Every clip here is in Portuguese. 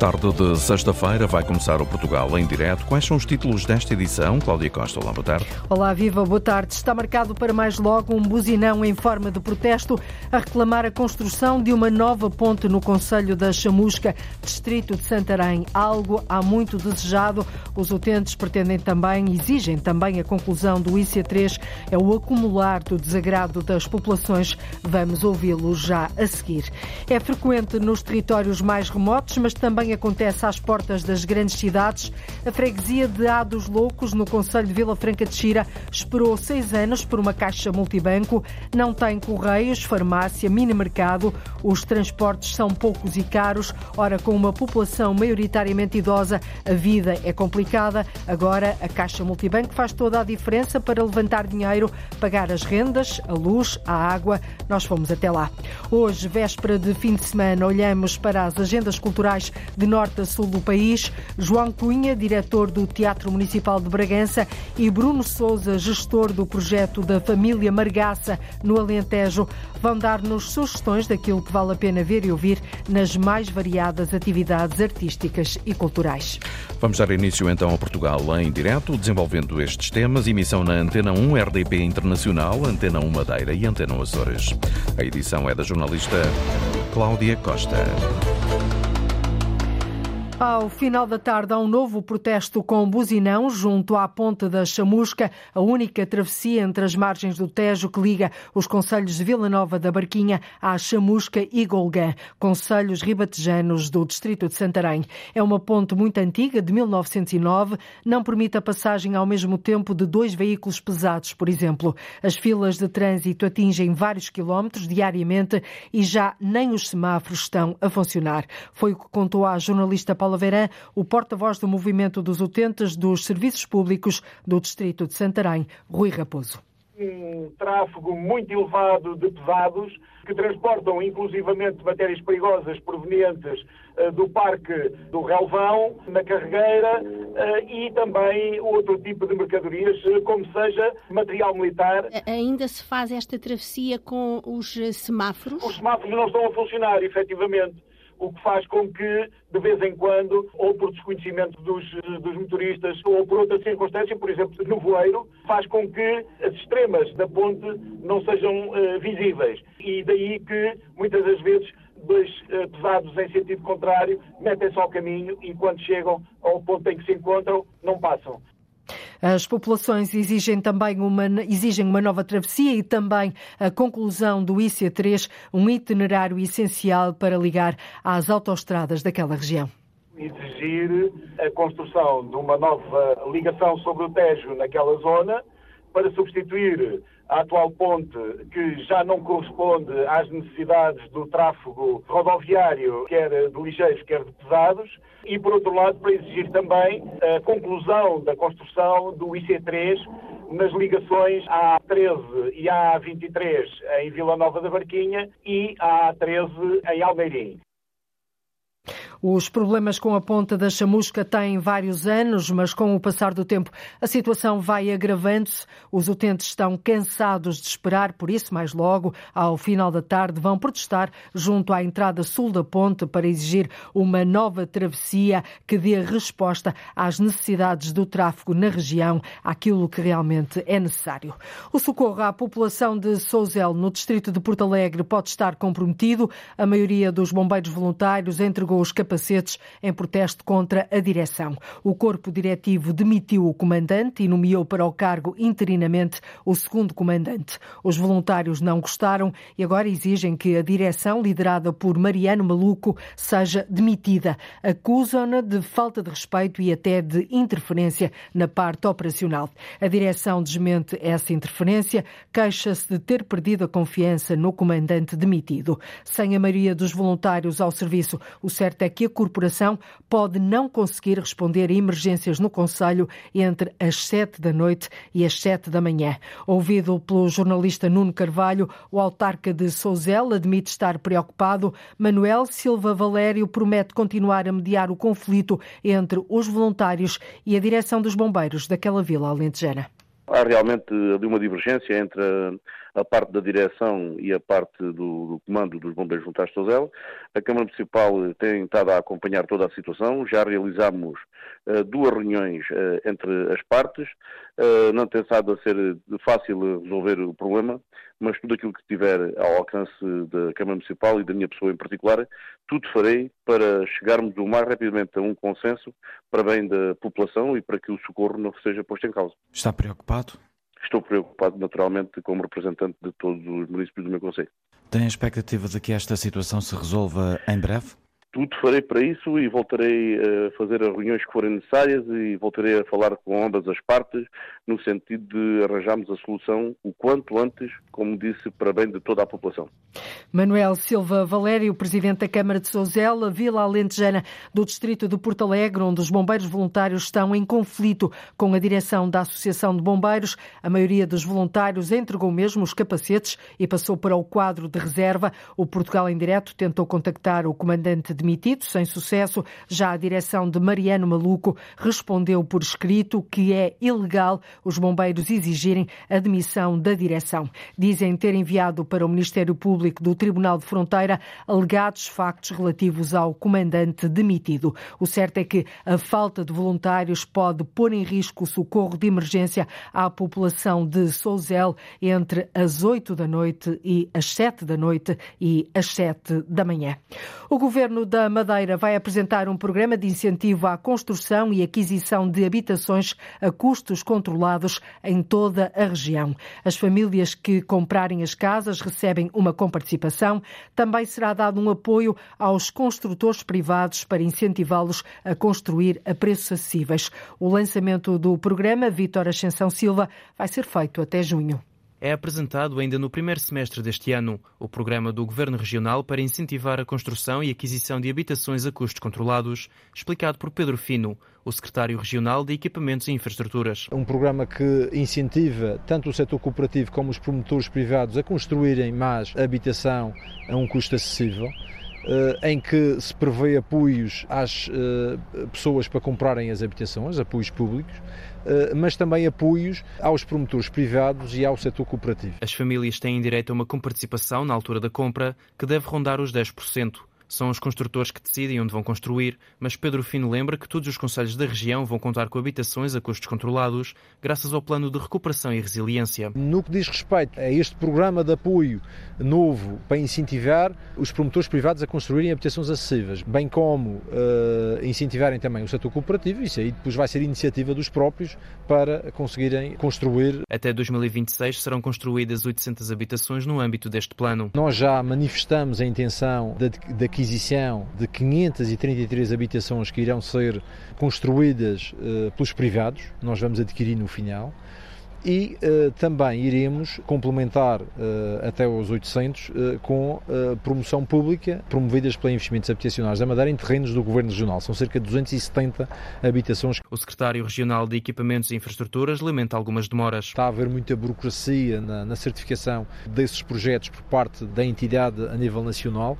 Tarde de sexta-feira vai começar o Portugal em direto. Quais são os títulos desta edição? Cláudia Costa, olá, boa tarde. Olá, viva, boa tarde. Está marcado para mais logo um buzinão em forma de protesto a reclamar a construção de uma nova ponte no Conselho da Chamusca, distrito de Santarém. Algo há muito desejado. Os utentes pretendem também, exigem também a conclusão do IC3, é o acumular do desagrado das populações. Vamos ouvi-lo já a seguir. É frequente nos territórios mais remotos, mas também acontece às portas das grandes cidades. A freguesia de Ados Loucos, no Conselho de Vila Franca de Xira, esperou seis anos por uma caixa multibanco. Não tem correios, farmácia, mini-mercado. Os transportes são poucos e caros. Ora, com uma população maioritariamente idosa, a vida é complicada. Agora, a caixa multibanco faz toda a diferença para levantar dinheiro, pagar as rendas, a luz, a água. Nós fomos até lá. Hoje, véspera de fim de semana, olhamos para as agendas culturais de norte a sul do país. João Cunha, diretor do Teatro Municipal de Bragança, e Bruno Souza, gestor do projeto da Família Margaça no Alentejo, vão dar-nos sugestões daquilo que vale a pena ver e ouvir nas mais variadas atividades artísticas e culturais. Vamos dar início então a Portugal em direto, desenvolvendo estes temas. Emissão na Antena 1 RDP Internacional, Antena 1 Madeira e Antena 1 Açores. A edição é da jornalista Cláudia Costa. Ao final da tarde, há um novo protesto com buzinão junto à Ponte da Chamusca, a única travessia entre as margens do Tejo que liga os concelhos de Vila Nova da Barquinha à Chamusca e Golgã, concelhos ribatejanos do distrito de Santarém. É uma ponte muito antiga, de 1909, não permite a passagem ao mesmo tempo de dois veículos pesados, por exemplo. As filas de trânsito atingem vários quilómetros diariamente e já nem os semáforos estão a funcionar. Foi o que contou à jornalista Paula O porta-voz do movimento dos utentes dos serviços públicos do Distrito de Santarém, Rui Raposo. Um tráfego muito elevado de pesados que transportam inclusivamente matérias perigosas provenientes uh, do Parque do Relvão, na Carregueira, uh, e também outro tipo de mercadorias, uh, como seja material militar. Ainda se faz esta travessia com os semáforos? Os semáforos não estão a funcionar, efetivamente o que faz com que, de vez em quando, ou por desconhecimento dos, dos motoristas, ou por outra circunstância, por exemplo, no voeiro, faz com que as extremas da ponte não sejam uh, visíveis. E daí que, muitas das vezes, dois uh, pesados em sentido contrário metem-se ao caminho e, quando chegam ao ponto em que se encontram, não passam. As populações exigem também uma, exigem uma nova travessia e também a conclusão do IC3, um itinerário essencial para ligar às autoestradas daquela região. Exigir a construção de uma nova ligação sobre o Tejo naquela zona para substituir a atual ponte, que já não corresponde às necessidades do tráfego rodoviário, quer de ligeiros, quer de pesados, e, por outro lado, para exigir também a conclusão da construção do IC3 nas ligações A13 e A23 em Vila Nova da Barquinha e A13 em Almeirim. Os problemas com a ponta da chamusca têm vários anos, mas com o passar do tempo a situação vai agravando-se. Os utentes estão cansados de esperar, por isso, mais logo, ao final da tarde, vão protestar junto à entrada sul da ponte para exigir uma nova travessia que dê resposta às necessidades do tráfego na região, àquilo que realmente é necessário. O socorro à população de Souzel, no distrito de Porto Alegre, pode estar comprometido. A maioria dos bombeiros voluntários entregou os capacetes em protesto contra a direção. O corpo diretivo demitiu o comandante e nomeou para o cargo interinamente o segundo comandante. Os voluntários não gostaram e agora exigem que a direção, liderada por Mariano Maluco, seja demitida. Acusam-na de falta de respeito e até de interferência na parte operacional. A direção desmente essa interferência, queixa-se de ter perdido a confiança no comandante demitido. Sem a maioria dos voluntários ao serviço, o certo é que que a corporação pode não conseguir responder a emergências no Conselho entre as sete da noite e as sete da manhã. Ouvido pelo jornalista Nuno Carvalho, o autarca de Souzel admite estar preocupado. Manuel Silva Valério promete continuar a mediar o conflito entre os voluntários e a direção dos bombeiros daquela vila alentejana há realmente ali uma divergência entre a parte da direção e a parte do, do comando dos bombeiros voluntários de Tozela. A Câmara Municipal tem estado a acompanhar toda a situação, já realizámos uh, duas reuniões uh, entre as partes, uh, não tem estado a ser fácil resolver o problema, mas tudo aquilo que tiver ao alcance da Câmara Municipal e da minha pessoa em particular, tudo farei para chegarmos o mais rapidamente a um consenso para bem da população e para que o socorro não seja posto em causa. Está preocupado? Estou preocupado, naturalmente, como representante de todos os municípios do meu Conselho. Tem a expectativa de que esta situação se resolva em breve? Tudo farei para isso e voltarei a fazer as reuniões que forem necessárias e voltarei a falar com ambas as partes no sentido de arranjarmos a solução o quanto antes, como disse, para bem de toda a população. Manuel Silva Valério, presidente da Câmara de Souzela, Vila Alentejana do Distrito de Porto Alegre, onde os bombeiros voluntários estão em conflito com a direção da Associação de Bombeiros. A maioria dos voluntários entregou mesmo os capacetes e passou para o quadro de reserva. O Portugal em Direto tentou contactar o comandante demitido, sem sucesso. Já a direção de Mariano Maluco respondeu por escrito que é ilegal os bombeiros exigirem a demissão da direção. Dizem ter enviado para o Ministério Público do Tribunal de Fronteira alegados factos relativos ao comandante demitido. O certo é que a falta de voluntários pode pôr em risco o socorro de emergência à população de Souzel entre as 8 da noite e as 7 da noite e as 7 da manhã. O governo da Madeira vai apresentar um programa de incentivo à construção e aquisição de habitações a custos controlados em toda a região. As famílias que comprarem as casas recebem uma comparticipação. Também será dado um apoio aos construtores privados para incentivá-los a construir a preços acessíveis. O lançamento do programa Vítor Ascensão Silva vai ser feito até junho é apresentado ainda no primeiro semestre deste ano o programa do Governo Regional para incentivar a construção e aquisição de habitações a custos controlados, explicado por Pedro Fino, o secretário regional de Equipamentos e Infraestruturas. Um programa que incentiva tanto o setor cooperativo como os promotores privados a construírem mais habitação a um custo acessível. Eh, em que se prevê apoios às eh, pessoas para comprarem as habitações, apoios públicos, eh, mas também apoios aos promotores privados e ao setor cooperativo. As famílias têm direito a uma comparticipação na altura da compra que deve rondar os 10%. São os construtores que decidem onde vão construir, mas Pedro Fino lembra que todos os conselhos da região vão contar com habitações a custos controlados, graças ao plano de recuperação e resiliência. No que diz respeito a este programa de apoio novo para incentivar os promotores privados a construírem habitações acessíveis, bem como uh, incentivarem também o setor cooperativo, isso aí depois vai ser iniciativa dos próprios para conseguirem construir. Até 2026 serão construídas 800 habitações no âmbito deste plano. Nós já manifestamos a intenção de, de aquisição de 533 habitações que irão ser construídas uh, pelos privados, nós vamos adquirir no final e uh, também iremos complementar uh, até os 800 uh, com promoção pública promovidas pela Investimentos Habitacionais da Madeira em terrenos do Governo Regional. São cerca de 270 habitações. O secretário regional de Equipamentos e Infraestruturas lamenta algumas demoras. Está a haver muita burocracia na, na certificação desses projetos por parte da entidade a nível nacional.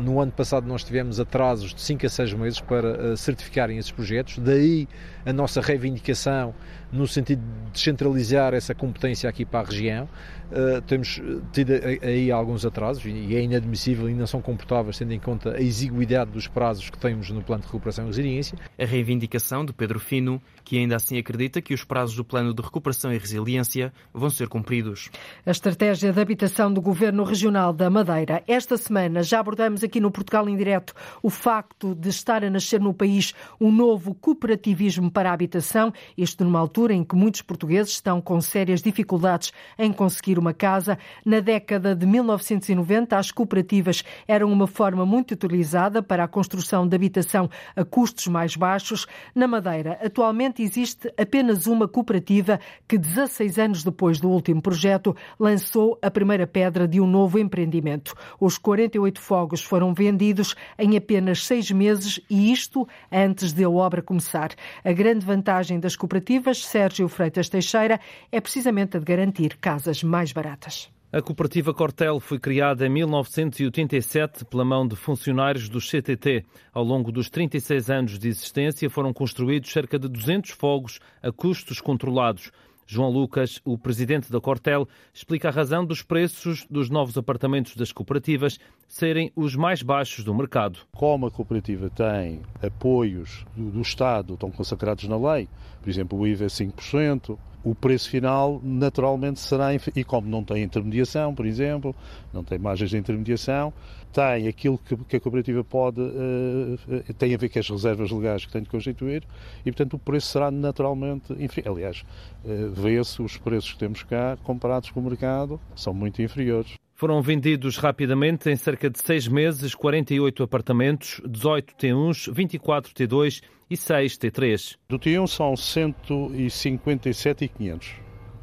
No ano passado nós tivemos atrasos de 5 a 6 meses para certificarem esses projetos, daí a nossa reivindicação no sentido de descentralizar essa competência aqui para a região. Uh, temos tido aí alguns atrasos e é inadmissível e não são comportáveis, tendo em conta a exiguidade dos prazos que temos no plano de recuperação e resiliência. A reivindicação de Pedro Fino, que ainda assim acredita que os prazos do plano de recuperação e resiliência vão ser cumpridos. A estratégia de habitação do Governo Regional da Madeira. Esta semana já abordamos aqui no Portugal em Direto o facto de estar a nascer no país um novo cooperativismo para a habitação, isto numa altura em que muitos portugueses estão com sérias dificuldades em conseguir uma casa. Na década de 1990, as cooperativas eram uma forma muito utilizada para a construção de habitação a custos mais baixos. Na Madeira, atualmente existe apenas uma cooperativa que, 16 anos depois do último projeto, lançou a primeira pedra de um novo empreendimento. Os 48 fogos foram vendidos em apenas seis meses e isto antes de a obra começar. A grande vantagem das cooperativas, Sérgio Freitas Teixeira, é precisamente a de garantir casas mais baratas. A cooperativa Cortel foi criada em 1987 pela mão de funcionários do CTT. Ao longo dos 36 anos de existência foram construídos cerca de 200 fogos a custos controlados. João Lucas, o presidente da Cortel, explica a razão dos preços dos novos apartamentos das cooperativas serem os mais baixos do mercado. Como a cooperativa tem apoios do, do Estado, estão consagrados na lei, por exemplo, o IVA é 5%, o preço final naturalmente será, e como não tem intermediação, por exemplo, não tem margens de intermediação, tem aquilo que, que a cooperativa pode, uh, tem a ver com as reservas legais que tem de constituir e, portanto, o preço será naturalmente, enfim, aliás, uh, vê-se os preços que temos cá comparados com o mercado, são muito inferiores. Foram vendidos rapidamente, em cerca de seis meses, 48 apartamentos, 18 T1s, 24 T2 e 6 T3. Do T1 são 157 e 500.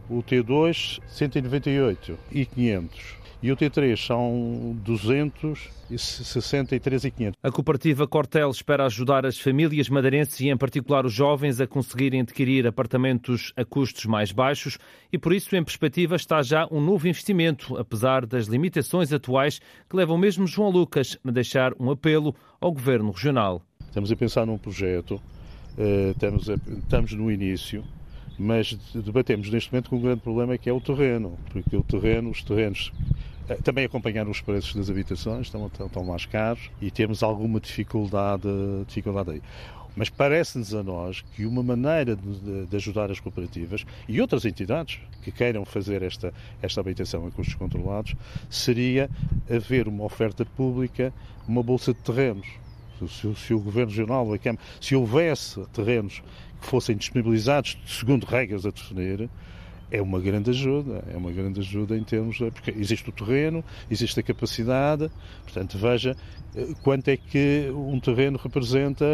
O T2, 198 e 500 e o T3 são 263 e 500. A cooperativa Cortel espera ajudar as famílias madeirenses e em particular os jovens a conseguirem adquirir apartamentos a custos mais baixos e por isso em perspectiva está já um novo investimento, apesar das limitações atuais que levam mesmo João Lucas a deixar um apelo ao Governo Regional. Estamos a pensar num projeto, eh, estamos, a, estamos no início, mas debatemos neste momento com um grande problema que é o terreno, porque o terreno, os terrenos eh, também acompanhar os preços das habitações, estão, estão mais caros e temos alguma dificuldade, dificuldade aí. Mas parece-nos a nós que uma maneira de, de, ajudar as cooperativas e outras entidades que queiram fazer esta, esta habitação a custos controlados seria haver uma oferta pública, uma bolsa de terrenos. Se, se o Governo Regional, a Câmara, se houvesse terrenos fossem disponibilizados segundo regras a definir, é uma grande ajuda, é uma grande ajuda em termos de, porque existe o terreno, existe a capacidade, portanto veja eh, quanto é que um terreno representa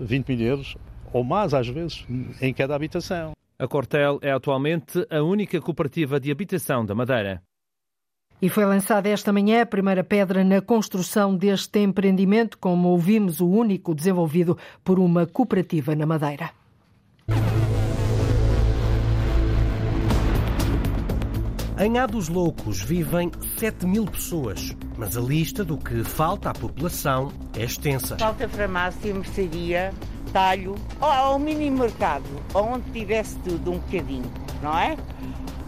20 mil euros, ou mais às vezes, em cada habitação. A Cortel é atualmente a única cooperativa de habitação da Madeira. E foi lançada esta manhã a primeira pedra na construção deste empreendimento, como ouvimos, o único desenvolvido por uma cooperativa na Madeira. Em A dos Loucos vivem 7 mil pessoas, mas a lista do que falta à população é extensa. Falta farmácia, mercearia, talho, ou ao mini mercado, onde tivesse tudo um bocadinho, não é?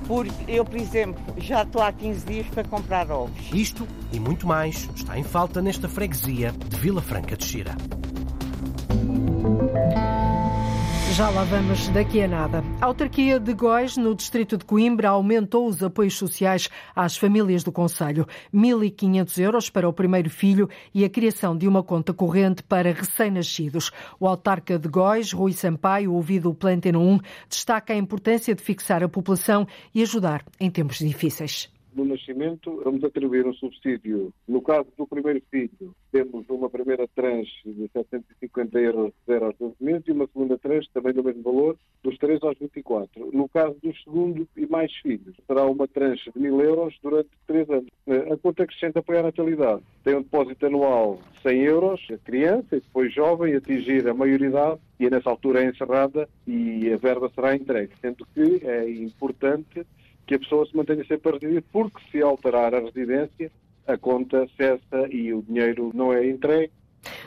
Porque eu, por exemplo, já estou há 15 dias para comprar ovos. Isto e muito mais está em falta nesta freguesia de Vila Franca de Xira. Já lá vamos daqui a nada. A autarquia de Góis, no distrito de Coimbra, aumentou os apoios sociais às famílias do Conselho. 1.500 euros para o primeiro filho e a criação de uma conta corrente para recém-nascidos. O autarca de Góis, Rui Sampaio, ouvido o Planteno 1, destaca a importância de fixar a população e ajudar em tempos difíceis no nascimento, vamos atribuir um subsídio. No caso do primeiro filho, temos uma primeira tranche de 750 euros de 0 aos 12 meses e uma segunda tranche também do mesmo valor, dos 3 aos 24. No caso do segundo e mais filhos, será uma tranche de 1000 euros durante 3 anos. A conta acrescenta apoio à natalidade. Tem um depósito anual de 100 euros, a criança e depois jovem, atingir a maioridade e nessa altura é encerrada e a verba será entregue. Sendo que é importante que a pessoa se mantenha sempre a residir, porque se alterar a residência, a conta cessa e o dinheiro não é entregue.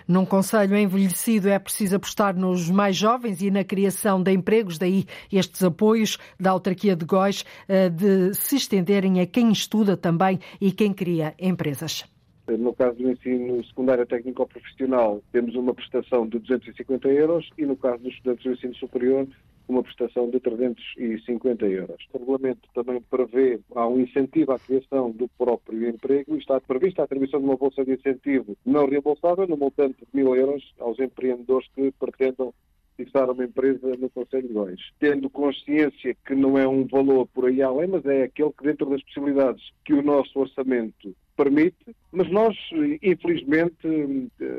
Num Conselho envelhecido é preciso apostar nos mais jovens e na criação de empregos, daí estes apoios da autarquia de Góis eh, de se estenderem a quem estuda também e quem cria empresas. No caso do ensino secundário técnico profissional, temos uma prestação de 250 euros e no caso dos estudantes do ensino superior, uma prestação de 350 euros. O regulamento também prevê, há um incentivo à criação do próprio emprego e está prevista a atribuição de uma bolsa de incentivo não reembolsável no montante de mil euros aos empreendedores que pretendam fixar uma empresa no Conselho de Góis. Tendo consciência que não é um valor por aí além, mas é aquele que dentro das possibilidades que o nosso orçamento permite, mas nós, infelizmente,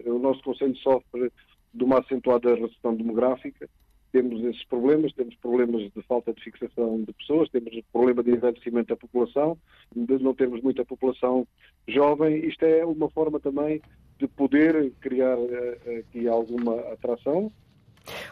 o nosso Conselho sofre de uma acentuada recessão demográfica temos esses problemas, temos problemas de falta de fixação de pessoas, temos problema de envelhecimento da população, não temos muita população jovem. Isto é uma forma também de poder criar eh, aqui alguma atração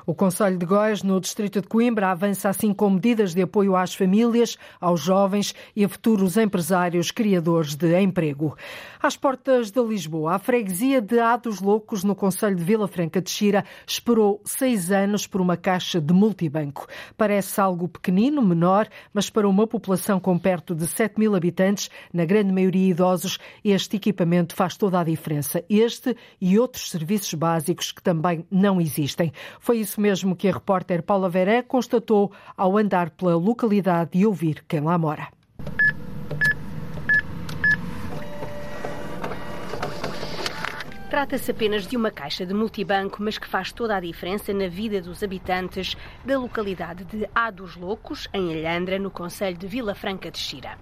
O Conselho de Góis, no distrito de Coimbra, avança assim com medidas de apoio às famílias, aos jovens e a futuros empresários criadores de emprego. Às portas de Lisboa, a freguesia de Ados Loucos, no Conselho de Vila Franca de Xira, esperou seis anos por uma caixa de multibanco. Parece algo pequenino, menor, mas para uma população com perto de 7 mil habitantes, na grande maioria idosos, este equipamento faz toda a diferença. Este e outros serviços básicos que também não existem. Foi isso mesmo que a repórter Paula Veré constatou ao andar pela localidade e ouvir quem lá mora. Trata-se apenas de uma caixa de multibanco, mas que faz toda a diferença na vida dos habitantes da localidade de A dos Loucos, em Alhandra, no Conselho de Vila Franca de Xira.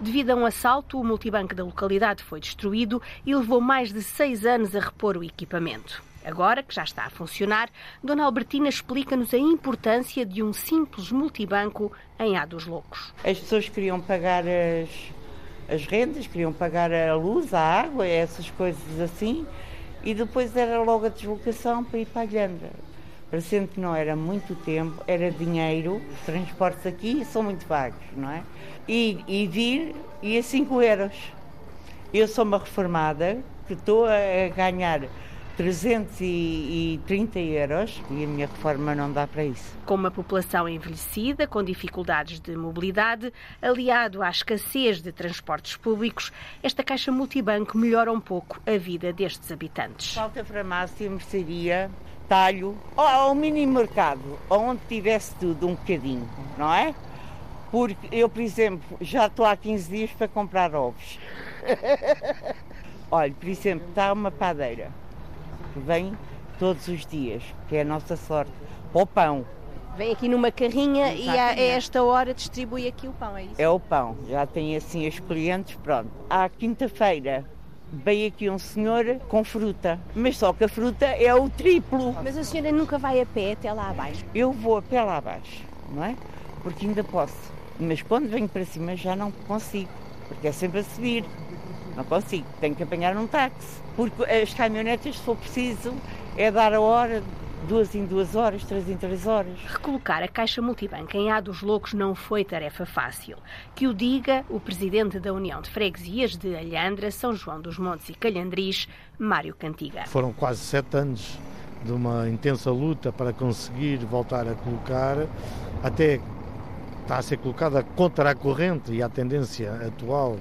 Devido a um assalto, o multibanco da localidade foi destruído e levou mais de seis anos a repor o equipamento. Agora que já está a funcionar, Dona Albertina explica-nos a importância de um simples multibanco em A dos Loucos. As pessoas queriam pagar as, as rendas, queriam pagar a luz, a água, essas coisas assim e depois era logo a deslocação para ir para a. Parecendo que não era muito tempo, era dinheiro, os transportes aqui são muito vagos, não é? E, e vir ia 5 euros. Eu sou uma reformada que estou a ganhar 330 euros e a minha reforma não dá para isso. Com uma população envelhecida, com dificuldades de mobilidade, aliado à escassez de transportes públicos, esta caixa multibanco melhora um pouco a vida destes habitantes. Falta farmácia, mercearia, talho, ou ao mini mercado, onde tivesse tudo um bocadinho, não é? Porque eu, por exemplo, já estou há 15 dias para comprar ovos. Olha, por exemplo, está uma padeira que vem todos os dias, que é a nossa sorte, para o pão. Vem aqui numa carrinha Exatamente. e a, esta hora distribui aqui o pão, é isso? É o pão, já tem assim os clientes, pronto. À quinta-feira veio aqui um senhor com fruta, mas só que a fruta é o triplo. Mas a senhora nunca vai a pé até lá abaixo? Eu vou a pé lá abaixo, não é? Porque ainda posso. Mas quando venho para cima já não consigo, porque é sempre a subir. Não consigo, tenho que apanhar um táxi. Porque as caminhonetas, se for preciso, é dar a hora, duas em duas horas, três em três horas. Recolocar a Caixa Multibanco em A dos Loucos não foi tarefa fácil. Que o diga o presidente da União de Freguesias de Alhandra, São João dos Montes e Calhandris, Mário Cantiga. Foram quase sete anos de uma intensa luta para conseguir voltar a colocar, até está a ser colocada contra a corrente e a tendência atual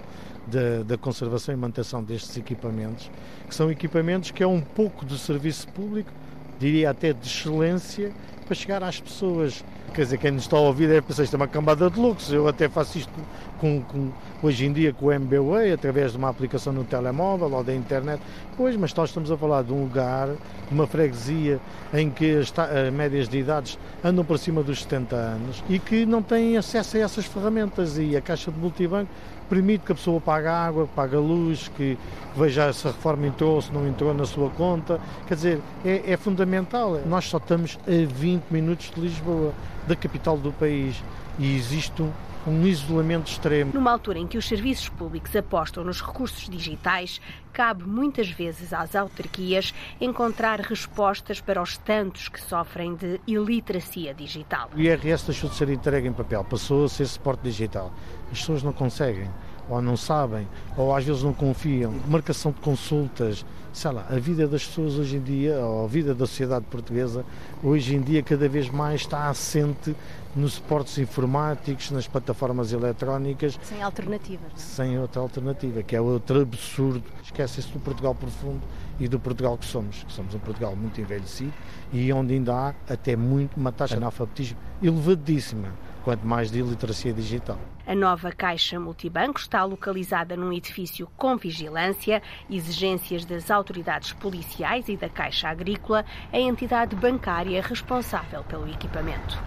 da, conservação e manutenção destes equipamentos, que são equipamentos que é um pouco de serviço público, diria até de excelência, para chegar às pessoas. Quer dizer, quem nos está a ouvir é pensar isto é uma cambada de luxo. Eu até faço isto com, com, hoje em dia com o MBWay, através de uma aplicação no telemóvel ou da internet. Pois, mas nós estamos a falar de um lugar, de uma freguesia em que as, as médias de idades andam por cima dos 70 anos e que não têm acesso a essas ferramentas. E a caixa de multibanco permite que a pessoa pague água, pague a luz, que veja se a reforma entrou, se não entrou na sua conta. Quer dizer, é, é fundamental. Nós só estamos a 20 minutos de Lisboa, da capital do país, e existe um isolamento extremo. Numa altura em que os serviços públicos apostam nos recursos digitais, cabe muitas vezes às autarquias encontrar respostas para os tantos que sofrem de iliteracia digital. O IRS deixou de ser entregue em papel, passou a ser suporte digital. As pessoas não conseguem, ou não sabem, ou às vezes não confiam. Marcação de consultas, sei lá, a vida das pessoas hoje em dia, ou a vida da sociedade portuguesa, hoje em dia cada vez mais está assente nos suportes informáticos, nas plataformas eletrónicas. Sem alternativas. Sem outra alternativa, que é outro absurdo. Esquece-se do Portugal profundo e do Portugal que somos, que somos um Portugal muito envelhecido e onde ainda há até muito uma taxa de analfabetismo elevadíssima, quanto mais de iliteracia digital. A nova Caixa Multibanco está localizada num edifício com vigilância, exigências das autoridades policiais e da Caixa Agrícola, a entidade bancária responsável pelo equipamento.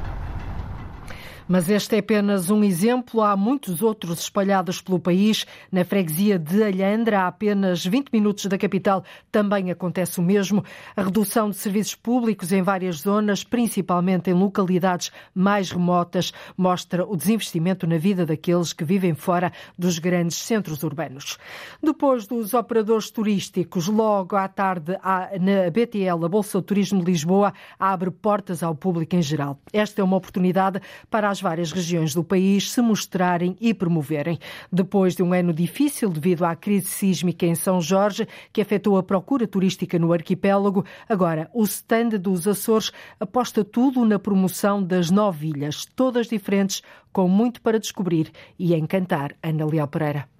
Mas este é apenas um exemplo. Há muitos outros espalhados pelo país. Na freguesia de Alhandra, a apenas 20 minutos da capital, também acontece o mesmo. A redução de serviços públicos em várias zonas, principalmente em localidades mais remotas, mostra o desinvestimento na vida daqueles que vivem fora dos grandes centros urbanos. Depois dos operadores turísticos, logo à tarde, na BTL, a Bolsa do Turismo de Lisboa, abre portas ao público em geral. Esta é uma oportunidade para as várias regiões do país se mostrarem e promoverem. Depois de um ano difícil devido à crise sísmica em São Jorge, que afetou a procura turística no arquipélago, agora o stand dos Açores aposta tudo na promoção das nove ilhas, todas diferentes, com muito para descobrir e encantar. Ana Leal Pereira.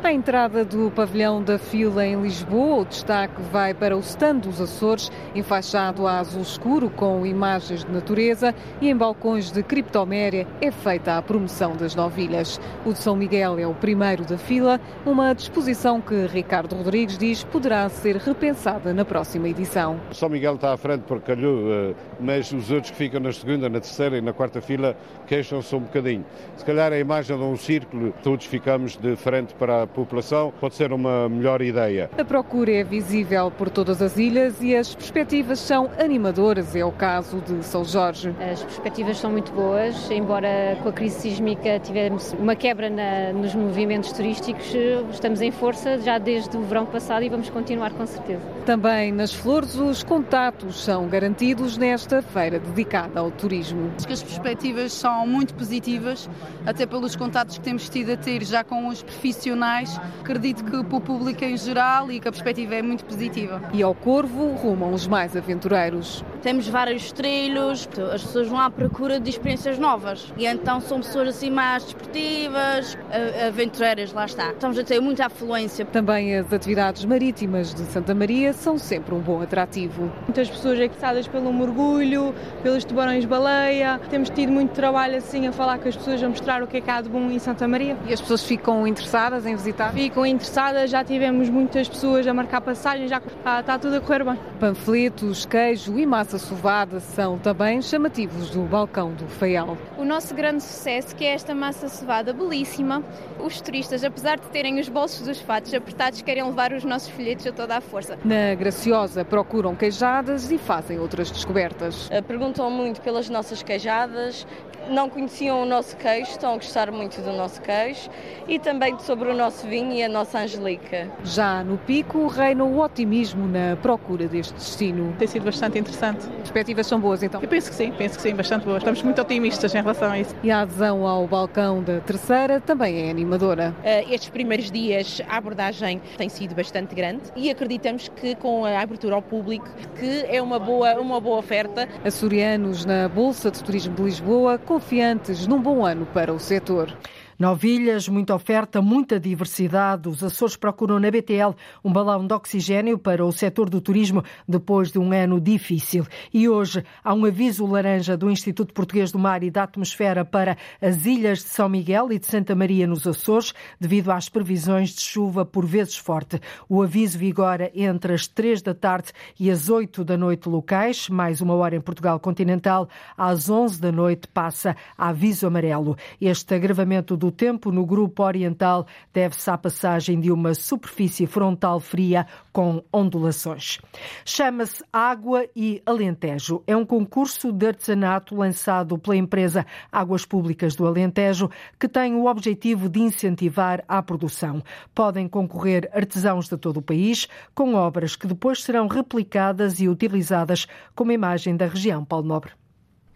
À entrada do pavilhão da fila em Lisboa, o destaque vai para o stand dos Açores, enfaixado a azul escuro com imagens de natureza e em balcões de criptoméria é feita a promoção das novilhas. O de São Miguel é o primeiro da fila, uma disposição que Ricardo Rodrigues diz poderá ser repensada na próxima edição. São Miguel está à frente por calhou, eh, mas os outros que ficam na segunda, na terceira e na quarta fila queixam-se um bocadinho. Se calhar a imagem de um círculo, todos ficamos de frente para a população pode ser uma melhor ideia. A procura é visível por todas as ilhas e as perspectivas são animadoras, é o caso de São Jorge. As perspectivas são muito boas, embora com a crise sísmica tivemos uma quebra na, nos movimentos turísticos, estamos em força já desde o verão passado e vamos continuar com certeza. Também nas flores os contatos são garantidos nesta feira dedicada ao turismo. Acho que as perspectivas são muito positivas, até pelos contatos que temos tido a ter já com os profissionais Acredito que para o público em geral e que a perspectiva é muito positiva. E ao Corvo rumam os mais aventureiros. Temos vários trilhos, as pessoas vão à procura de experiências novas e então são pessoas assim mais desportivas, aventureiras, lá está. Estamos a ter muita afluência. Também as atividades marítimas de Santa Maria são sempre um bom atrativo. Muitas pessoas excitadas pelo mergulho, pelos tubarões-baleia. Temos tido muito trabalho assim a falar com as pessoas, a mostrar o que é que há de bom em Santa Maria. E as pessoas ficam interessadas em visitar? Ficam interessadas, já tivemos muitas pessoas a marcar passagens, já está, está tudo a correr bem. Panfletos, queijo e massa sovada são também chamativos do balcão do Feial. O nosso grande sucesso que é esta massa sovada belíssima. Os turistas, apesar de terem os bolsos dos fatos apertados, querem levar os nossos folhetos a toda a força. Na Graciosa procuram queijadas e fazem outras descobertas. Eh, perguntam muito pelas nossas queijadas, não conheciam o nosso queijo, estão a gostar muito do nosso queijo e também sobre o nosso vinho e a nossa Angelica. Já no Pico reina o otimismo na procura deste destino. Tem sido bastante interessante. As perspectivas são boas então? Eu penso que sim, penso que sim, bastante boas. Estamos muito otimistas em relação a isso. E a adesão ao balcão da terceira também é animadora. Uh, estes primeiros dias a abordagem tem sido bastante grande e acreditamos que com a abertura ao público que é uma boa, uma boa oferta. Açorianos na Bolsa de Turismo de Lisboa confiantes num bom ano para o setor. Novilhas, muita oferta, muita diversidade. Os Açores procuram na BTL um balão de oxigênio para o setor do turismo depois de um ano difícil. E hoje há um aviso laranja do Instituto Português do Mar e da Atmosfera para as ilhas de São Miguel e de Santa Maria nos Açores, devido às previsões de chuva por vezes forte. O aviso vigora entre as três da tarde e as oito da noite locais, mais uma hora em Portugal continental. Às onze da noite passa a aviso amarelo. Este agravamento do do tempo no grupo oriental deve-se à passagem de uma superfície frontal fria com ondulações. Chama-se Água e Alentejo. É um concurso de artesanato lançado pela empresa Águas Públicas do Alentejo que tem o objetivo de incentivar a produção. Podem concorrer artesãos de todo o país com obras que depois serão replicadas e utilizadas como imagem da região Paulo Nobre.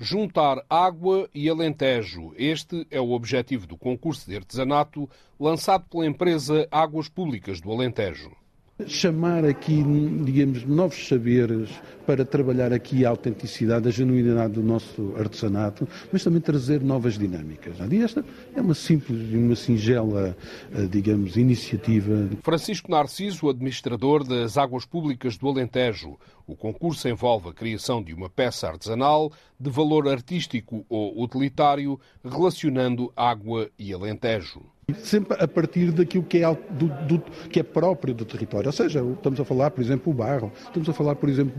Juntar água e alentejo. Este é o objetivo do concurso de artesanato lançado pela empresa Águas Públicas do Alentejo chamar aqui, digamos, novos saberes para trabalhar aqui a autenticidade, a genuinidade do nosso artesanato, mas também trazer novas dinâmicas. E esta é uma simples uma singela, eh, digamos, iniciativa. Francisco Narciso, administrador das Águas Públicas do Alentejo. O concurso envolve a criação de uma peça artesanal de valor artístico ou utilitário relacionando água e Alentejo. Sempre a partir daquilo que é, do, do, que é próprio do território. Ou seja, estamos a falar, por exemplo, o barro, estamos a falar, por exemplo,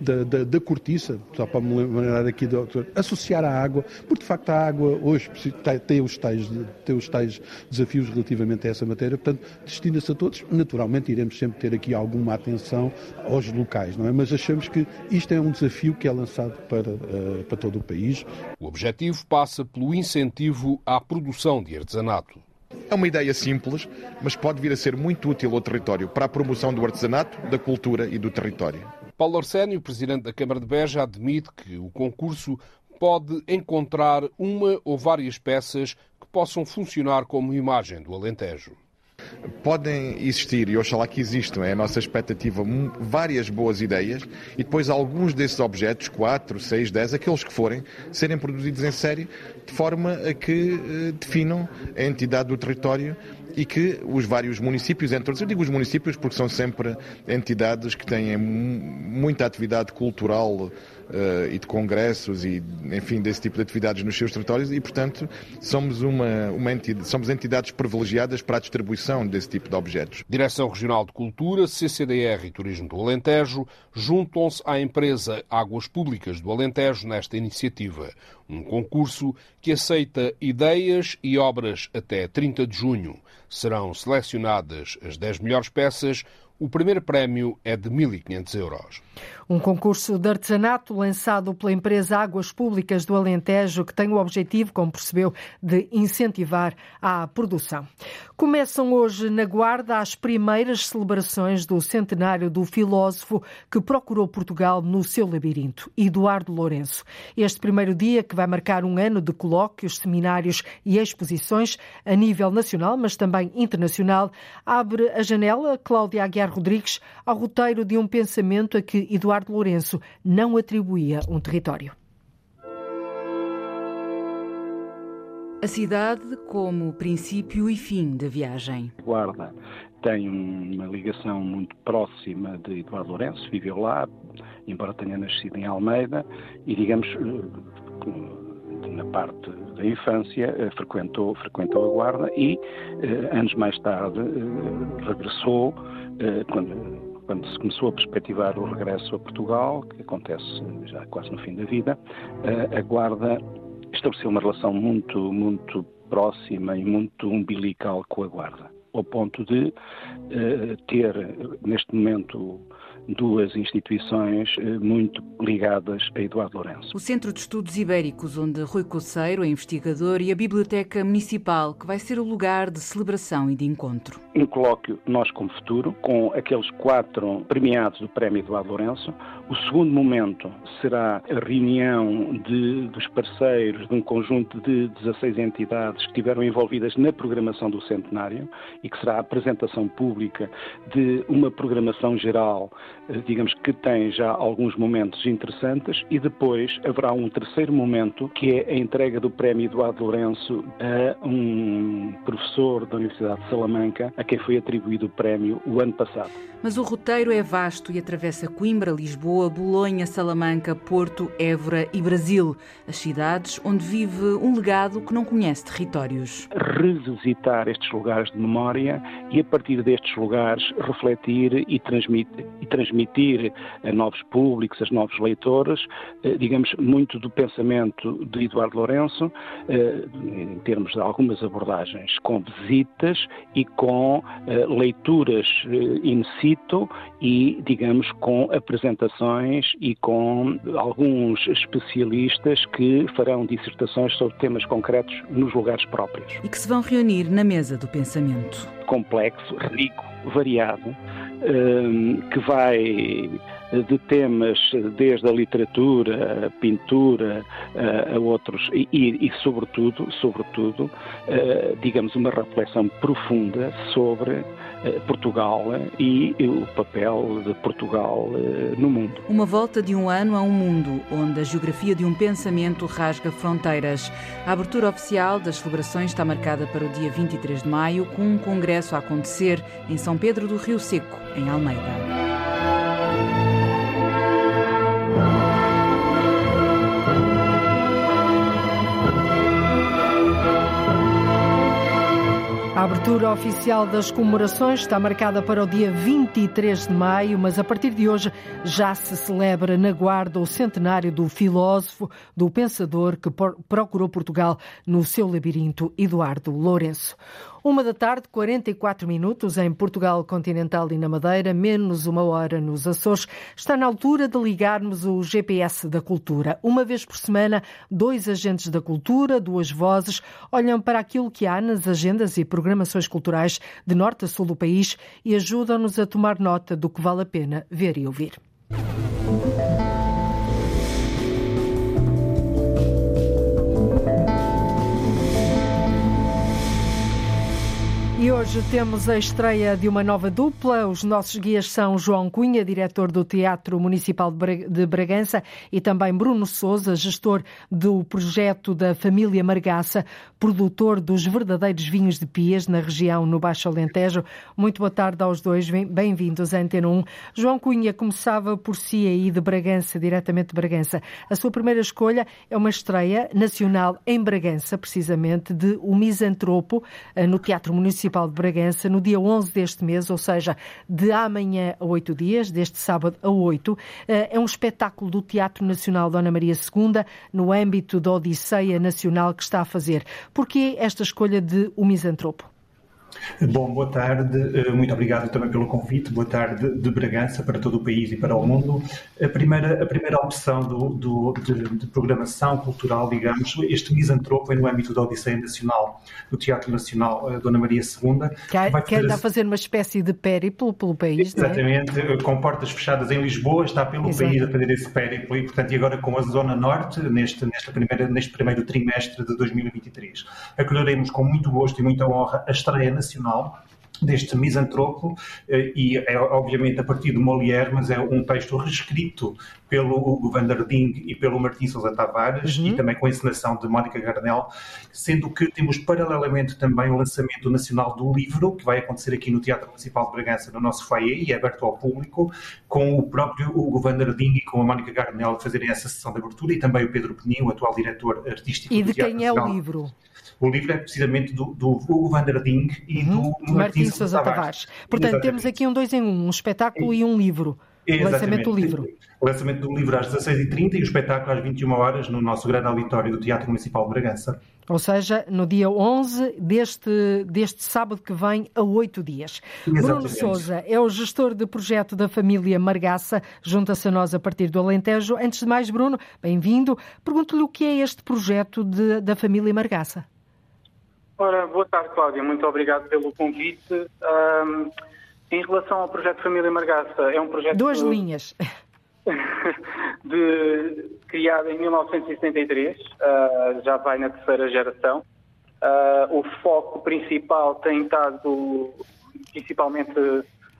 da, da, da cortiça, só para me lembrar aqui, do, associar a água, porque de facto a água hoje tem os tais, tem os tais desafios relativamente a essa matéria, portanto, destina-se a todos. Naturalmente, iremos sempre ter aqui alguma atenção aos locais, não é? Mas achamos que isto é um desafio que é lançado para, uh, para todo o país. O objetivo passa pelo incentivo à produção de artesanato. É uma ideia simples, mas pode vir a ser muito útil ao território para a promoção do artesanato, da cultura e do território. Paulo Arsénio, presidente da Câmara de Beja, admite que o concurso pode encontrar uma ou várias peças que possam funcionar como imagem do Alentejo podem existir, e oxalá que existam, é a nossa expectativa, várias boas ideias e depois alguns desses objetos, 4, 6, 10, aqueles que forem, serem produzidos em série de forma a que eh, definam a entidade do território e que os vários municípios, entre outros, eu digo os municípios porque são sempre entidades que têm muita atividade cultural uh, e de congressos e, enfim, desse tipo de atividades nos seus territórios e, portanto, somos, uma, uma entidade, somos entidades privilegiadas para a distribuição desse tipo de objetos. Direção Regional de Cultura, CCDR e Turismo do Alentejo juntam-se à empresa Águas Públicas do Alentejo nesta iniciativa. Um concurso que aceita ideias e obras até 30 de junho. Serão selecionadas as 10 melhores peças. O primeiro prémio é de 1.500 euros. Um concurso de artesanato lançado pela empresa Águas Públicas do Alentejo, que tem o objetivo, como percebeu, de incentivar a produção. Começam hoje na Guarda as primeiras celebrações do centenário do filósofo que procurou Portugal no seu labirinto, Eduardo Lourenço. Este primeiro dia, que vai marcar um ano de colóquios, seminários e exposições a nível nacional, mas também internacional, abre a janela, Cláudia Aguiar Rodrigues, ao roteiro de um pensamento a que Eduardo Eduardo Lourenço não atribuía um território. A cidade como princípio e fim da viagem. Guarda tem uma ligação muito próxima de Eduardo Lourenço, viveu lá, embora tenha nascido em Almeida, e digamos, eh, na parte da infância, eh, frequentou, frequentou a Guarda e, eh, anos mais tarde, regressou, quando quando se começou a perspectivar o regresso a Portugal, que acontece já quase no fim da vida, a Guarda estabeleceu uma relação muito, muito próxima e muito umbilical com a Guarda, ao ponto de uh, ter, neste momento, duas instituições eh, muito ligadas a Eduardo Lourenço. O Centro de Estudos Ibéricos, onde Rui Coceiro é investigador, e a Biblioteca Municipal, que vai ser o lugar de celebração e de encontro. Um colóquio Nós como Futuro, com aqueles quatro premiados do Prémio Eduardo Lourenço. O segundo momento será a reunião de, dos parceiros de um conjunto de 16 entidades que estiveram envolvidas na programação do centenário e que será a apresentação pública de uma programação geral eh, digamos que tem já alguns momentos interessantes e depois haverá um terceiro momento que é a entrega do prémio Eduardo Lourenço a um professor da Universidade de Salamanca a quem foi atribuído o prémio o ano passado. Mas o roteiro é vasto e atravessa Coimbra, Lisboa, Bolonha, Salamanca, Porto, Évora e Brasil, as cidades onde vive um legado que não conhece territórios. Revisitar estes lugares de memória e a partir destes lugares refletir e transmitir, e transmitir a novos públicos, a novos leitores, eh, digamos, muito do pensamento de Eduardo Lourenço, eh, em termos de algumas abordagens com visitas e com eh, leituras in situ e, digamos, com apresentações e com alguns especialistas que farão dissertações sobre temas concretos nos lugares próprios. E que se vão reunir na mesa do pensamento. Complexo, rico, variado, Ehm, que vai de temas desde a literatura, a pintura, a outros e, e sobretudo, sobretudo, eh, digamos uma reflexão profunda sobre eh, Portugal e o papel de Portugal eh, no mundo. Uma volta de um ano a um mundo onde a geografia de um pensamento rasga fronteiras. A abertura oficial das celebrações está marcada para o dia 23 de maio, com um congresso a acontecer em São Pedro do Rio Seco, em Almeida. Abertura oficial das comemorações está marcada para o dia 23 de maio, mas a partir de hoje já se celebra na Guarda o centenário do filósofo, do pensador que procurou Portugal no seu labirinto, Eduardo Lourenço. Uma da tarde, 44 minutos em Portugal continental e na Madeira, menos uma hora nos Açores. Está na altura de ligarmos o GPS da cultura. Uma vez por semana, dois agentes da cultura, duas vozes, olham para aquilo que há nas agendas e programações culturais de norte a sul do país e ajudam-nos a tomar nota do que vale a pena ver e ouvir. Hoje temos a estreia de uma nova dupla. Os nossos guias são João Cunha, diretor do Teatro Municipal de Bragança, e também Bruno Souza, gestor do projeto da Família Margaça, produtor dos verdadeiros vinhos de Pias na região no Baixo Alentejo. Muito boa tarde aos dois, bem-vindos à Antena 1. João Cunha começava por si aí de Bragança, diretamente de Bragança. A sua primeira escolha é uma estreia nacional em Bragança, precisamente, de O Misantropo, eh, no Teatro Municipal de Bragança no dia 11 deste mês, ou seja, de amanhã a oito dias, deste sábado a oito. Eh, é um espetáculo do Teatro Nacional Dona Maria II, no âmbito da Odisseia Nacional que está a fazer. Porquê esta escolha de O Misantropo? Bom, boa tarde, eh, muito obrigado também pelo convite. Boa tarde de Bragança para todo o país e para o mundo. A primeira, a primeira opção do, do de, de, programação cultural, digamos, este misantropo é no âmbito da Odisseia Nacional, do Teatro Nacional eh, Dona Maria II. Quer, vai quer a fazer uma espécie de périplo pelo país, Exatamente, é? com portas fechadas em Lisboa, está pelo Exato. país a fazer esse périplo e, portanto, e agora com a Zona Norte, neste, nesta primeira, neste primeiro trimestre de 2023. Acolheremos com muito gosto e muita honra a estreia nacional nacional deste misantropo eh, e é obviamente a partir de Molière, mas é um texto reescrito pelo Hugo van der Ding e pelo Martim Sousa Tavares uhum. e também com a encenação de Mónica Garnel, sendo que temos paralelamente também o lançamento nacional do livro, que vai acontecer aqui no Teatro Municipal de Bragança, no nosso foyer, e é aberto ao público, com o próprio Hugo van der Ding e com a Mónica Garnel fazerem essa sessão de abertura e também o Pedro Peninho, o atual diretor artístico e do Teatro E de quem é o livro? O livro é precisamente do, do Hugo van der Ding e uhum. do Sousa Tavares. Portanto, Exatamente. temos aqui um dois em um, um espetáculo e, e um livro. O lançamento do livro. O lançamento do livro às 16h30 e o espetáculo às 21 horas no nosso grande auditório do Teatro Municipal de Bragança. Ou seja, no dia 11 deste, deste sábado que vem, a oito dias. Exatamente. Bruno Souza é o gestor de projeto da família Margaça, junta-se a nós a partir do Alentejo. Antes de mais, Bruno, bem-vindo. Pergunto-lhe o que é este projeto de, da família Margaça. Ora, boa tarde, Cláudia. Muito obrigado pelo convite. Um, em relação ao projeto Família Margaça, é um projeto. Duas de, linhas. De, criado em 1973, uh, já vai na terceira geração. Uh, o foco principal tem estado principalmente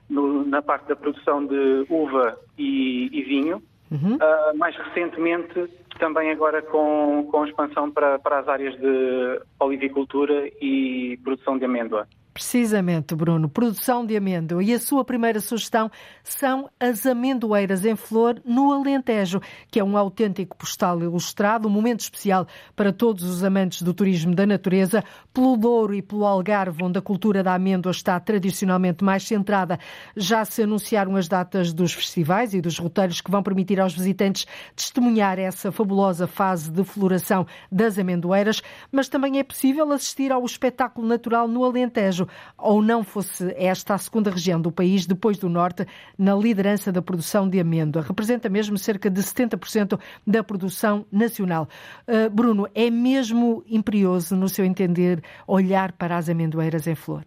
no, na parte da produção de uva e, e vinho. Uhum. Uh, mais recentemente, também agora com, com expansão para, para as áreas de olivicultura e produção de amêndoa. Precisamente, Bruno, produção de amêndoa. E a sua primeira sugestão são as amendoeiras em flor no Alentejo, que é um autêntico postal ilustrado, um momento especial para todos os amantes do turismo da natureza, pelo Douro e pelo Algarve, onde a cultura da amêndoa está tradicionalmente mais centrada. Já se anunciaram as datas dos festivais e dos roteiros que vão permitir aos visitantes testemunhar essa fabulosa fase de floração das amendoeiras, mas também é possível assistir ao espetáculo natural no Alentejo ou não fosse esta a segunda região do país, depois do Norte, na liderança da produção de amêndoa. Representa mesmo cerca de 70% da produção nacional. Uh, Bruno, é mesmo imperioso, no seu entender, olhar para as amendoeiras em flor?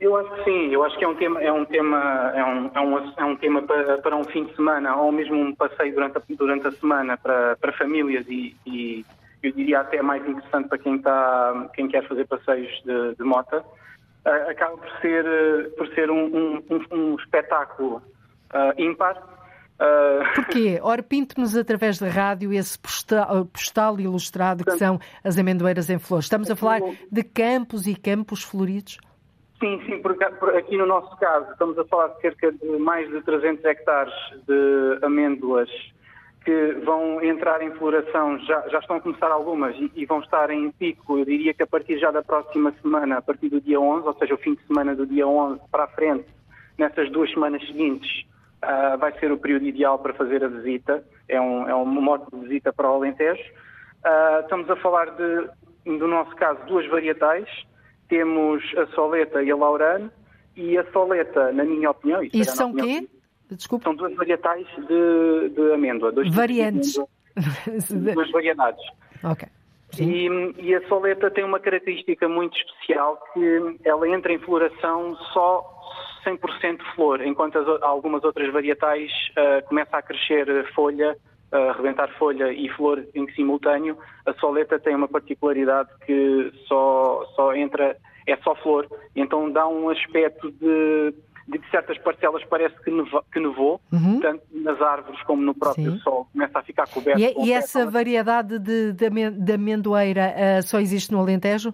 Eu acho que sim, eu acho que é um tema, é um tema, é um, é um, é um tema para, para um fim de semana ou mesmo um passeio durante a, durante a semana para, para famílias e, e eu diria até mais interessante para quem, está, quem quer fazer passeios de, de mota. Uh, acaba por ser, uh, por ser um, um, um espetáculo uh, ímpar. Porquê? Ora, pinte-nos através da rádio esse postal, postal ilustrado que são as amendoeiras em flores. Estamos a falar de campos e campos floridos? Sim, sim, porque aqui no nosso caso estamos a falar de cerca de mais de 300 hectares de amêndoas que vão entrar em floração, já, já estão a começar algumas e, e, vão estar em pico, eu diria que a partir já da próxima semana, a partir do dia 11, ou seja, o fim de semana do dia 11 para a frente, nessas duas semanas seguintes, uh, vai ser o período ideal para fazer a visita. É um, é um modo de visita para o Alentejo. Uh, estamos a falar de, no nosso caso, duas varietais. Temos a Soleta e a Laurane. E a Soleta, na minha opinião... Isso, isso são o quê? Desculpa. São duas varietais de, de amêndoa. Variantes. duas variedades. Ok. E, e, a soleta tem uma característica muito especial que ela entra em floração só 100% flor, enquanto as, algumas outras varietais uh, começa a crescer folha, uh, rebentar folha e flor em simultâneo. A soleta tem uma particularidade que só, só entra, é só flor, então dá um aspecto de de certas parcelas parece que, nevou, que nevou uhum. tanto nas árvores como no próprio Sim. sol, começa a ficar coberto. E, é, e essa variedade de, de, amendoeira uh, só existe no Alentejo?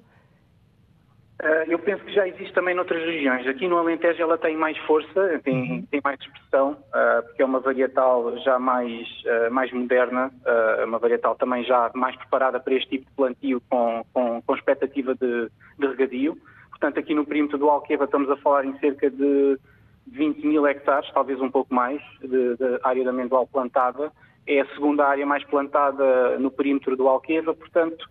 Uh, eu penso que já existe também noutras regiões. Aqui no Alentejo ela tem mais força, tem, uhum. tem mais expressão, uh, porque é uma varietal já mais, mais moderna, uma varietal também já mais preparada para este tipo de plantio com, com, com expectativa de, de regadio. Portanto, aqui no perímetro do Alqueva estamos a falar em cerca de 20 mil hectares, talvez um pouco mais, de, de área de amendoal plantada. É a segunda área mais plantada no perímetro do Alqueva, portanto,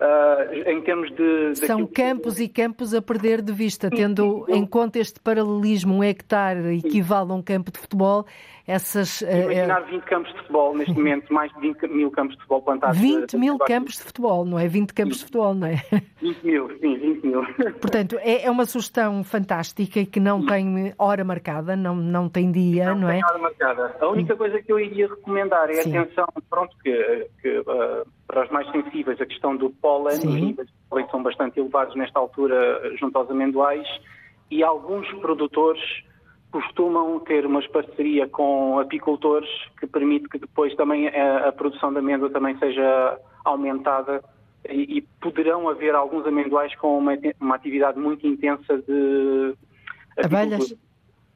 Uh, em termos de. São campos que... e campos a perder de vista, tendo em conta este paralelismo, um hectare equivale a um campo de futebol, essas... Eh, imaginar 20 campos de futebol, neste momento, mais de 20 mil campos de futebol plantados. 20 mil campos de futebol, não é? 20 campos de futebol, não é? 20 mil, sim, 20 mil. Portanto, é, é uma sugestão fantástica e que não tem hora marcada, não, não tem dia, não, não é? Não tem hora marcada. A única coisa que eu iria recomendar é sim. atenção, pronto, que, que uh, para os mais sensíveis, a questão do pólen, os níveis de pólen são bastante elevados nesta altura junto aos amendoais e alguns produtores costumam ter uma parceria com apicultores que permite que depois também a, a produção de amêndoa também seja aumentada e, e poderão haver alguns amendoais com uma, uma atividade muito intensa de abelhas.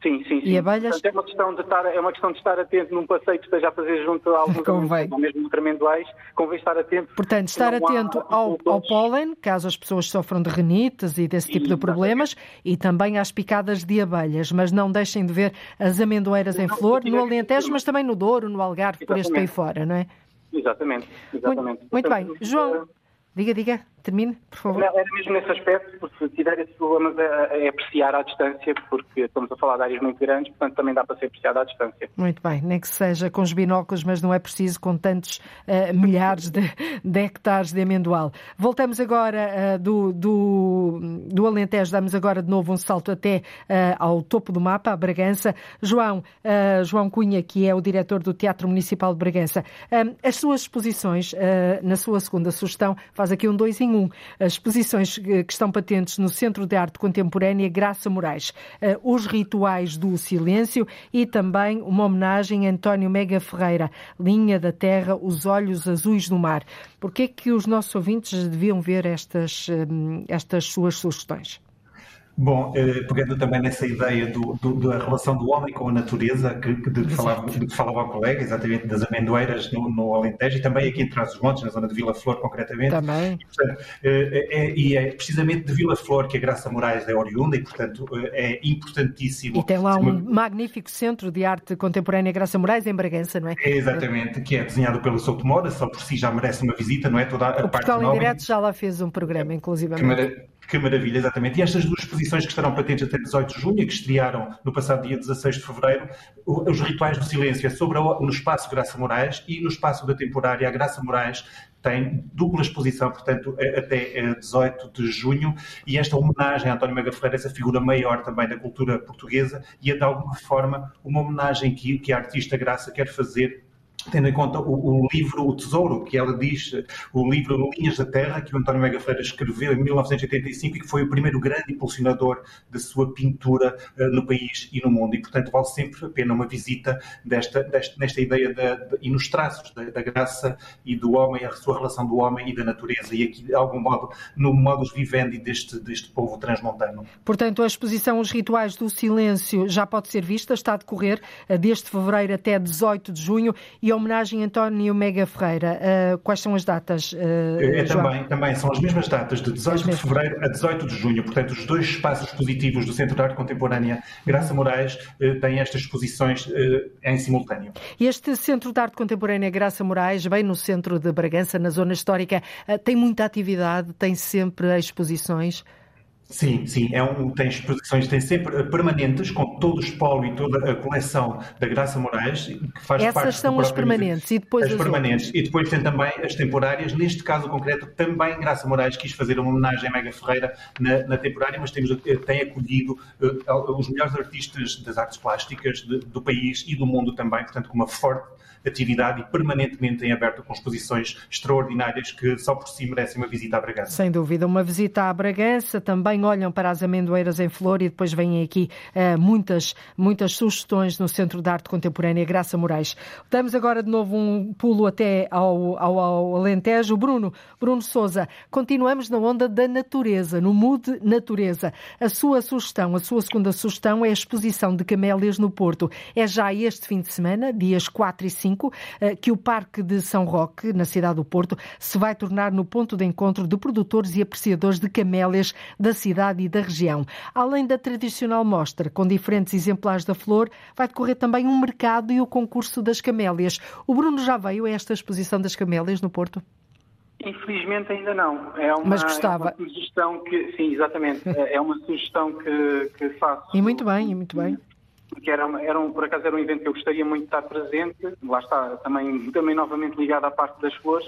Sim, sim, sim. E abelhas? Portanto, é, uma questão de estar, é uma questão de estar atento num passeio que esteja a fazer junto a alguns convém. ou mesmo tramendoais, convém estar atento. Portanto, estar atento ao, ao pólen, caso as pessoas sofram de renites e desse tipo de problemas, e também às picadas de abelhas, mas não deixem de ver as amendoeiras em flor, no Alentejo, mas também no Douro, no Algarve, Exatamente. por este país fora, não é? Exatamente, exatamente. Muito, muito bem. João, diga, diga. Termine, por favor. Não, era mesmo nesse aspecto, porque se tiver esses problemas é, é, apreciar à distância, porque estamos a falar de áreas muito grandes, portanto também dá para ser apreciado à distância. Muito bem, nem que seja com os binóculos, mas não é preciso com tantos uh, milhares de, de, hectares de amendoal. Voltamos agora uh, do, do, do Alentejo, damos agora de novo um salto até uh, ao topo do mapa, a Bragança. João, João Cunha, que é o diretor do Teatro Municipal de Bragança, as suas exposições, na sua segunda sugestão, faz aqui um dois em um as exposições que estão patentes no Centro de Arte Contemporânea Graça Moraes, eh, os rituais do silêncio e também uma homenagem a António Mega Ferreira, Linha da Terra, os olhos azuis do mar. Por que é que os nossos ouvintes deviam ver estas, eh, estas suas sugestões? Bom, eh, pegando também nessa ideia do, do, da relação do homem com a natureza, que, que de, que falava, de que falava o colega, exatamente das amendoeiras no, no Alentejo e também aqui em Trás-os-Montes, na zona de Vila Flor, concretamente. Também. E, portanto, é, é, e é precisamente de Vila Flor que a Graça Moraes é oriunda e, portanto, é importantíssimo. E tem lá um magnífico centro de arte contemporânea Graça Moraes em Bragança, não é? é exatamente, que é desenhado pelo Souto Mora, só por si já merece uma visita, não é? Toda a o parte Portugal em Direto já lá fez um programa, inclusive. Que maravilha, exatamente. E estas duas exposições que estarão patentes até 18 de junho que estrearam no passado dia 16 de fevereiro, os Rituais do Silêncio é sobre a, no espaço Graça Moraes e no espaço da temporária a Graça Moraes tem dupla exposição, portanto, até 18 de junho, e esta homenagem a António Mega Ferreira, essa figura maior também da cultura portuguesa, e é de alguma forma uma homenagem que, que a artista Graça quer fazer tendo em conta o, o, livro O Tesouro, que ela diz, o livro Linhas da Terra, que o António Mega Freire escreveu em 1985 e que foi o primeiro grande impulsionador da sua pintura uh, no país e no mundo. E, portanto, vale sempre a pena uma visita desta, desta, nesta ideia de, e nos traços da, da, graça e do homem, a sua relação do homem e da natureza, e aqui, de algum modo, no modus vivendi deste, deste povo transmontano. Portanto, a exposição Os Rituais do Silêncio já pode ser vista, está a decorrer uh, desde fevereiro até 18 de junho e homenagem a António Mega Ferreira. Uh, quais são as datas? Uh, é, também, também, são as mesmas datas, de 18 de fevereiro a 18 de junho. Portanto, os dois espaços positivos do Centro de Arte Contemporânea Graça Moraes uh, têm estas exposições em simultâneo. Este Centro de Arte Contemporânea Graça Moraes, bem no centro de Bragança, na zona histórica, tem muita atividade, tem sempre exposições. Sim, sim, é um, tem exposições, tem sempre permanentes, com todo o espólio e toda a coleção da Graça Moraes, que faz Essas parte são as permanentes e depois as, as permanentes. Outras. E depois tem também as temporárias. Neste caso concreto, também Graça Moraes quis fazer uma homenagem a Mega Ferreira na, na temporária, mas temos, eh, tem acolhido uh, os melhores artistas das artes plásticas de, do país e do mundo também, portanto, com uma forte atividade e permanentemente em aberto com exposições extraordinárias que só por si merecem uma visita à Bragança. Sem dúvida, uma visita à Bragança. Também olham para as amendoeiras em flor e depois vêm aqui uh, muitas, muitas sugestões no Centro de Arte Contemporânea Graça Moraes. Damos agora de novo um pulo até ao, ao, ao Alentejo. Bruno, Bruno Souza, continuamos na onda da natureza, no mood natureza. A sua sugestão, a sua segunda sugestão é a exposição de camélias no Porto. É já este fim de semana, dias 4 e 5 eh, que o Parque de São Roque, na cidade do Porto, se vai tornar no ponto de encontro de produtores e apreciadores de camélias da cidade e da região. Além da tradicional mostra, com diferentes exemplares da flor, vai decorrer também um mercado e o concurso das camélias. O Bruno já veio a esta exposição das camélias no Porto? Infelizmente ainda não. É uma, Mas gostava. É uma sugestão que, sim, exatamente. é uma sugestão que, que faço. E muito bem, e muito bem que era, era um, por acaso era um evento que eu gostaria muito de estar presente, lá está, também, também novamente ligado à parte das flores.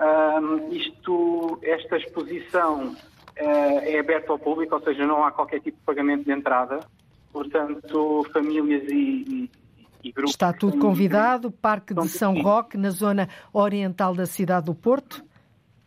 Um, isto, esta exposição é aberta ao público, ou seja, não há qualquer tipo de pagamento de entrada, portanto, famílias e, e, e grupos. Está tudo convidado, Parque de São Roque, na zona oriental da cidade do Porto.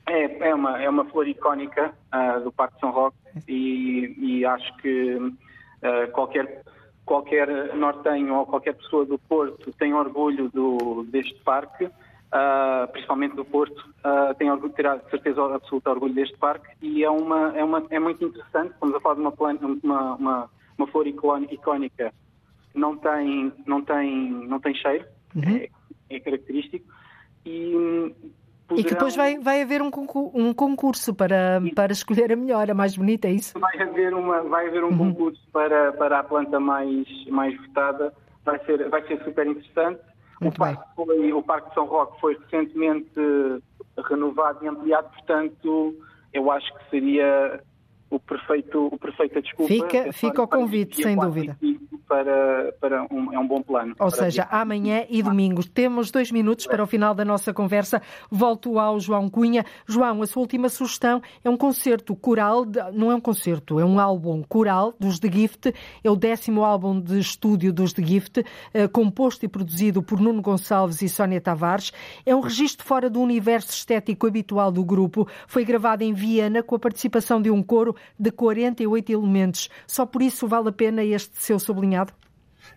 É, é, uma, é uma flor icónica uh, do Parque de São Roque e, e acho que uh, qualquer qualquer nortenho ou qualquer pessoa do Porto tem orgulho do, deste parque, uh, principalmente do Porto, uh, tem orgulho, terá certeza absoluta orgulho deste parque e é, uma, é, uma, é muito interessante, estamos a falar de uma, planta, uma, uma, uma flor icónica, não tem, não tem, não tem cheiro, uhum. é, é característico, e Poderão... E que depois vai, vai haver um concurso, um concurso para, para escolher a melhor, a mais bonita, é isso? Vai haver, uma, vai haver um uhum. concurso para, para a planta mais, mais votada, vai ser, vai ser super interessante. O parque, foi, o parque de São Roque foi recentemente renovado e ampliado, portanto, eu acho que seria o perfeito, o perfeita desculpa. Fica, fica o convite, sem dúvida. Para, para um, é um bom plano. Ou seja, dia. amanhã e domingo. Temos dois minutos para o final da nossa conversa. Volto ao João Cunha. João, a sua última sugestão é um concerto coral, de, não é um concerto, é um álbum coral dos The Gift. É o décimo álbum de estúdio dos The Gift, eh, composto e produzido por Nuno Gonçalves e Sónia Tavares. É um registro fora do universo estético habitual do grupo. Foi gravado em Viena com a participação de um coro de 48 elementos. Só por isso vale a pena este seu sublinhado?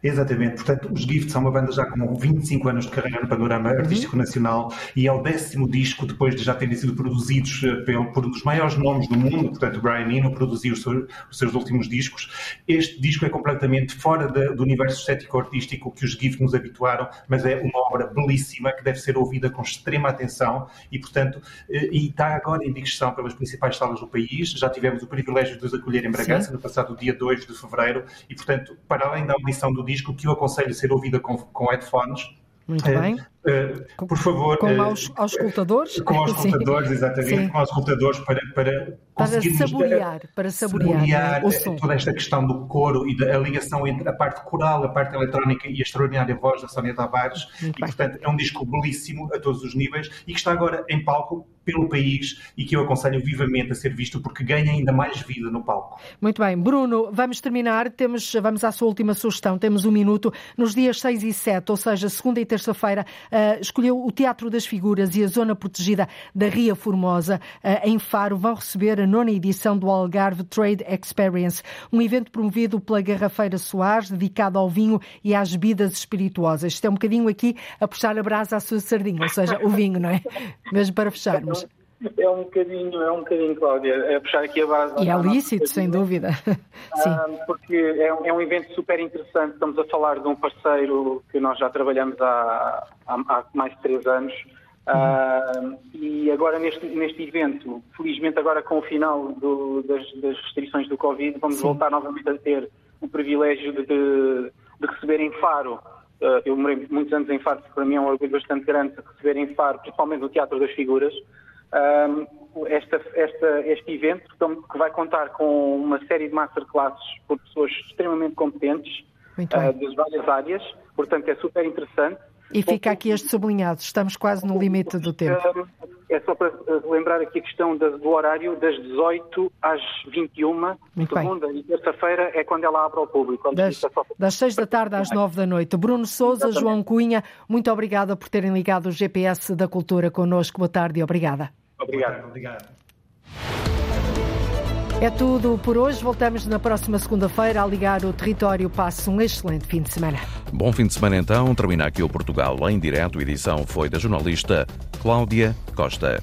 Exatamente, portanto, os Gift são uma banda já com 25 anos de carreira no panorama uhum. artístico nacional e é o décimo disco depois de já terem sido produzidos eh, pelo, por um dos maiores nomes do mundo, portanto, Brian Eno produziu os seus, os seus últimos discos. Este disco é completamente fora de, do universo estético-artístico que os Gift nos habituaram, mas é uma obra belíssima que deve ser ouvida com extrema atenção e, portanto, eh, e está agora em digressão pelas principais salas do país. Já tivemos o privilégio de os acolher em Bragança Sim. no passado dia 2 de fevereiro e, portanto, para além da audição do disco que eu aconselho a ser ouvida com, com headphones. Muito bem. Uh, por favor. Com uh, aos, aos escutadores? Com os escutadores, exatamente. Sim. Com os escutadores para, para para saborear, para saborear, saborear o som. toda esta questão do coro e da ligação entre a parte coral, a parte eletrónica e a extraordinária voz da Sónia Tavares. E, portanto, é um disco belíssimo a todos os níveis e que está agora em palco pelo país e que eu aconselho vivamente a ser visto porque ganha ainda mais vida no palco. Muito bem. Bruno, vamos terminar. Temos, vamos à sua última sugestão. Temos um minuto. Nos dias 6 e 7, ou seja, segunda e terça-feira, uh, escolheu o Teatro das Figuras e a Zona Protegida da Ria Formosa, uh, em Faro, vão receber a nona edição do Algarve Trade Experience, um evento promovido pela Garrafeira Soares, dedicado ao vinho e às bebidas espirituosas. Isto é um bocadinho aqui a puxar a brasa à sua sardinha, ou seja, o vinho, não é? Mesmo para fecharmos. É um bocadinho, é um bocadinho, Cláudia, é puxar aqui a base. E é lícito, sem dúvida. Sim. Ah, porque é um, é um evento super interessante. Estamos a falar de um parceiro que nós já trabalhamos há, há, há mais de três anos. Uh, e agora neste, neste evento, felizmente agora com o final do, das, das, restrições do Covid, vamos Sim. voltar novamente a ter o privilégio de, de, de receber em Faro. Uh, eu morei muitos anos em Faro, para mim é um orgulho bastante grande receber em Faro, principalmente no Teatro das Figuras, uh, esta, esta, este evento que vai contar com uma série de masterclasses por pessoas extremamente competentes uh, das várias áreas, portanto é super interessante. E fica aqui este sublinhado, estamos quase no limite do tempo. É só para lembrar aqui a questão do horário, das 18 às 21, Muito segunda bem. e terça-feira é quando ela abre ao público. Das, das 6 da tarde às 9 da noite. Bruno Souza, João Cunha, muito obrigada por terem ligado o GPS da Cultura connosco. Boa tarde e obrigada. Obrigado. Obrigado. É tudo por hoje. Voltamos na próxima segunda-feira a ligar o território. Passe um excelente fim de semana. Bom fim de semana então. Termina aqui o Portugal em direto. A edição foi da jornalista Cláudia Costa.